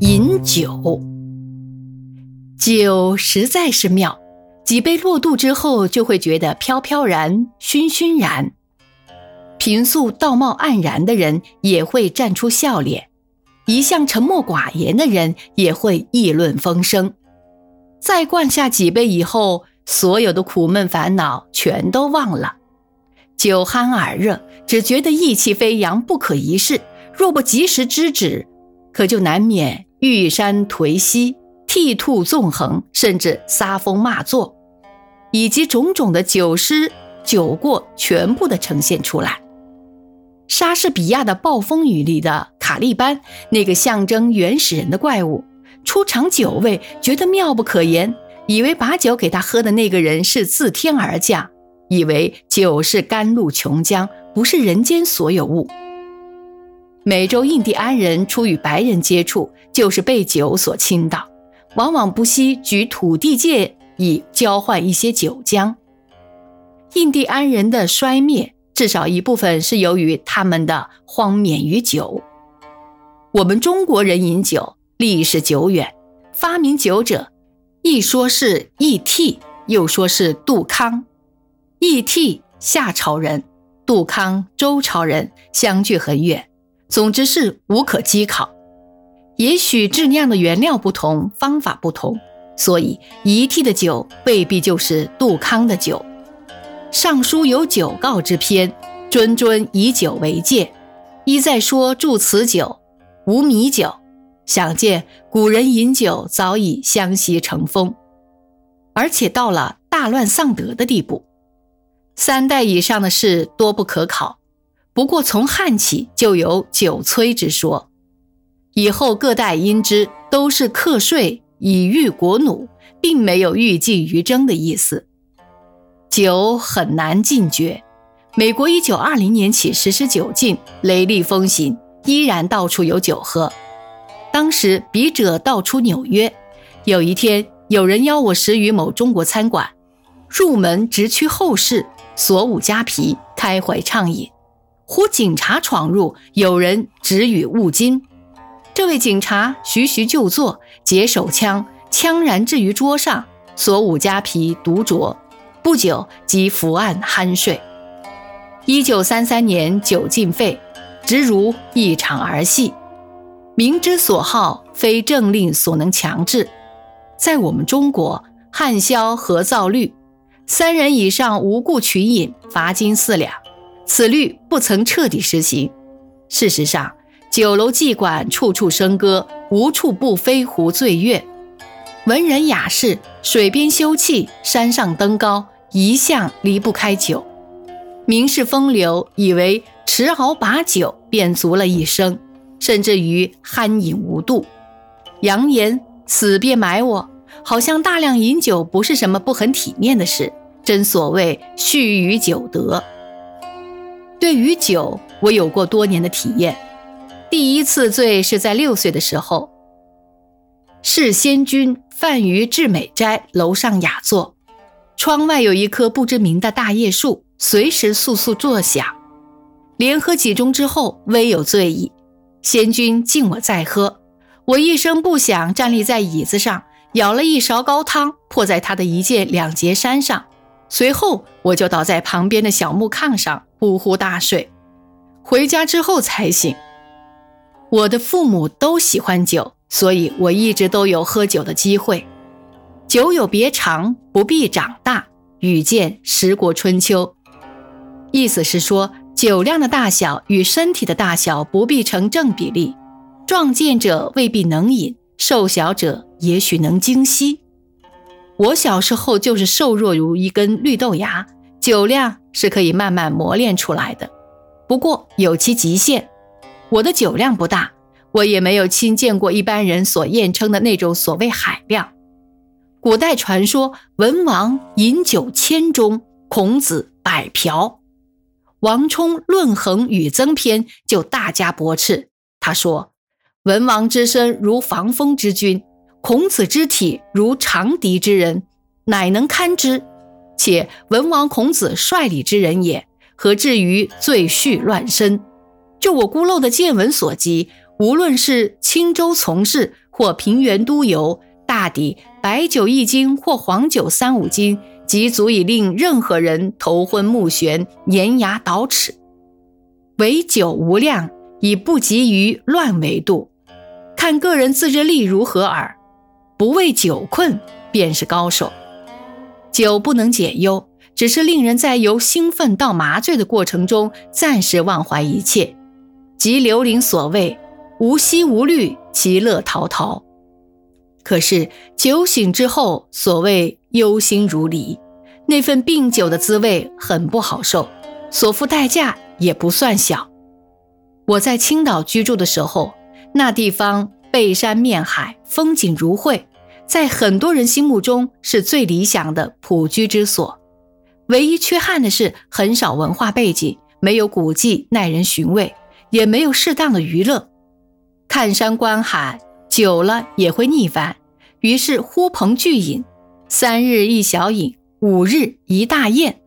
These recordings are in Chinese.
饮酒。酒实在是妙，几杯落肚之后，就会觉得飘飘然、醺醺然。平素道貌岸然的人也会绽出笑脸，一向沉默寡言的人也会议论风生。再灌下几杯以后，所有的苦闷烦恼全都忘了。酒酣耳热，只觉得意气飞扬，不可一世。若不及时制止，可就难免玉山颓息、涕吐纵横，甚至撒疯骂作，以及种种的酒失酒过，全部的呈现出来。莎士比亚的《暴风雨》里的卡利班，那个象征原始人的怪物，出场酒味，觉得妙不可言，以为把酒给他喝的那个人是自天而降。以为酒是甘露琼浆，不是人间所有物。美洲印第安人初与白人接触，就是被酒所倾倒，往往不惜举土地界以交换一些酒浆。印第安人的衰灭，至少一部分是由于他们的荒免于酒。我们中国人饮酒历史久远，发明酒者，一说是义替，又说是杜康。义替夏朝人，杜康周朝人，相距很远。总之是无可稽考。也许制酿的原料不同，方法不同，所以一屉的酒未必就是杜康的酒。《尚书》有酒告之篇，谆谆以酒为戒。一再说铸此酒无米酒，想见古人饮酒早已相习成风，而且到了大乱丧德的地步。三代以上的事多不可考，不过从汉起就有酒催之说，以后各代因之都是课税以御国弩，并没有欲禁于征的意思。酒很难禁绝，美国一九二零年起实施酒禁，雷厉风行，依然到处有酒喝。当时笔者道出纽约，有一天有人邀我食于某中国餐馆，入门直趋后室。锁五加皮，开怀畅饮。忽警察闯入，有人指语勿惊。这位警察徐徐就坐，解手枪，枪然置于桌上，锁五加皮独酌。不久即伏案酣睡。一九三三年酒禁废，直如一场儿戏。明之所好，非政令所能强制。在我们中国，汉萧何造律？三人以上无故群饮，罚金四两。此律不曾彻底实行。事实上，酒楼妓馆处处笙歌，无处不飞狐醉月。文人雅士水边休憩，山上登高，一向离不开酒。名士风流以为持熬把酒便足了一生，甚至于酣饮无度，扬言死便埋我。好像大量饮酒不是什么不很体面的事，真所谓蓄于酒德。对于酒，我有过多年的体验。第一次醉是在六岁的时候，是仙君泛于至美斋楼上雅座，窗外有一棵不知名的大叶树，随时簌簌作响。连喝几盅之后，微有醉意。仙君敬我再喝，我一声不响站立在椅子上。舀了一勺高汤，泼在他的一件两截衫上，随后我就倒在旁边的小木炕上呼呼大睡。回家之后才醒。我的父母都喜欢酒，所以我一直都有喝酒的机会。酒有别长，不必长大。与见《十国春秋》，意思是说酒量的大小与身体的大小不必成正比例，壮健者未必能饮。瘦小者也许能精吸。我小时候就是瘦弱如一根绿豆芽，酒量是可以慢慢磨练出来的，不过有其极限。我的酒量不大，我也没有亲见过一般人所验称的那种所谓海量。古代传说文王饮酒千钟，孔子百瓢。王充《论衡与增篇》就大加驳斥，他说。文王之身如防风之君，孔子之体如长笛之人，乃能堪之。且文王、孔子率礼之人也，何至于醉酗乱身？就我孤陋的见闻所及，无论是青州从事，或平原都游，大抵白酒一斤或黄酒三五斤，即足以令任何人头昏目眩、粘牙倒齿。唯酒无量，已不及于乱为度，看个人自制力如何耳。不为酒困，便是高手。酒不能解忧，只是令人在由兴奋到麻醉的过程中暂时忘怀一切，即刘伶所谓“无息无虑，其乐陶陶”。可是酒醒之后，所谓忧心如离，那份病酒的滋味很不好受，所付代价也不算小。我在青岛居住的时候，那地方背山面海，风景如绘。在很多人心目中是最理想的普居之所，唯一缺憾的是很少文化背景，没有古迹耐人寻味，也没有适当的娱乐。看山观海久了也会腻烦，于是呼朋聚饮，三日一小饮，五日一大宴，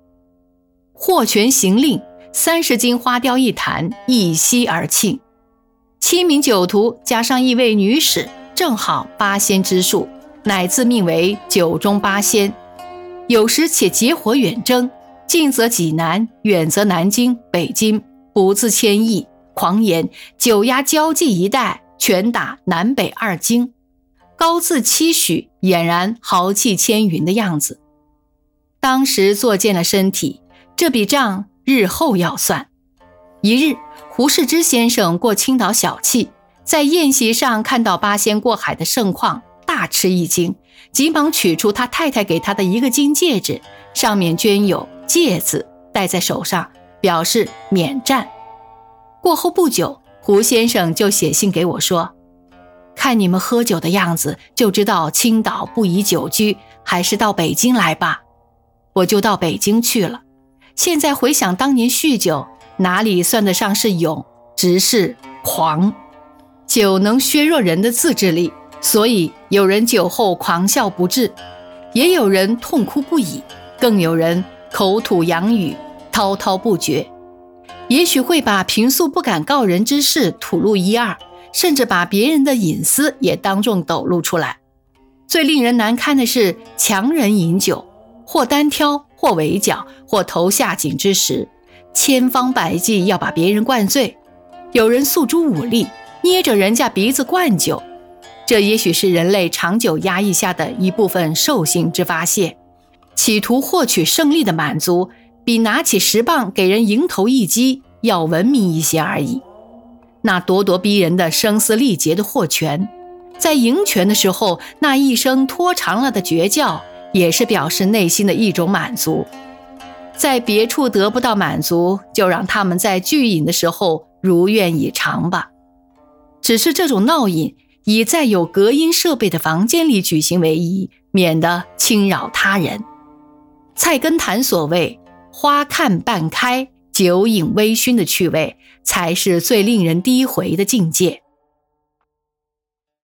霍权行令，三十斤花雕一坛，一吸而尽。七名酒徒加上一位女使，正好八仙之数。乃自命为九中八仙，有时且结伙远征，近则济南，远则南京、北京，不自谦意，狂言九压交际一带，拳打南北二京，高自期许，俨然豪气千云的样子。当时作践了身体，这笔账日后要算。一日，胡适之先生过青岛小憩，在宴席上看到八仙过海的盛况。大吃一惊，急忙取出他太太给他的一个金戒指，上面镌有“戒”字，戴在手上，表示免战。过后不久，胡先生就写信给我说：“看你们喝酒的样子，就知道青岛不宜久居，还是到北京来吧。”我就到北京去了。现在回想当年酗酒，哪里算得上是勇，只是狂。酒能削弱人的自制力。所以有人酒后狂笑不止，也有人痛哭不已，更有人口吐洋语，滔滔不绝。也许会把平素不敢告人之事吐露一二，甚至把别人的隐私也当众抖露出来。最令人难堪的是强人饮酒，或单挑，或围剿，或投下井之时，千方百计要把别人灌醉。有人诉诸武力，捏着人家鼻子灌酒。这也许是人类长久压抑下的一部分兽性之发泄，企图获取胜利的满足，比拿起石棒给人迎头一击要文明一些而已。那咄咄逼人的声嘶力竭的获权，在赢权的时候，那一声拖长了的绝叫，也是表示内心的一种满足。在别处得不到满足，就让他们在聚饮的时候如愿以偿吧。只是这种闹饮。以在有隔音设备的房间里举行为宜，免得侵扰他人。菜根谭所谓“花看半开，酒饮微醺”的趣味，才是最令人低回的境界。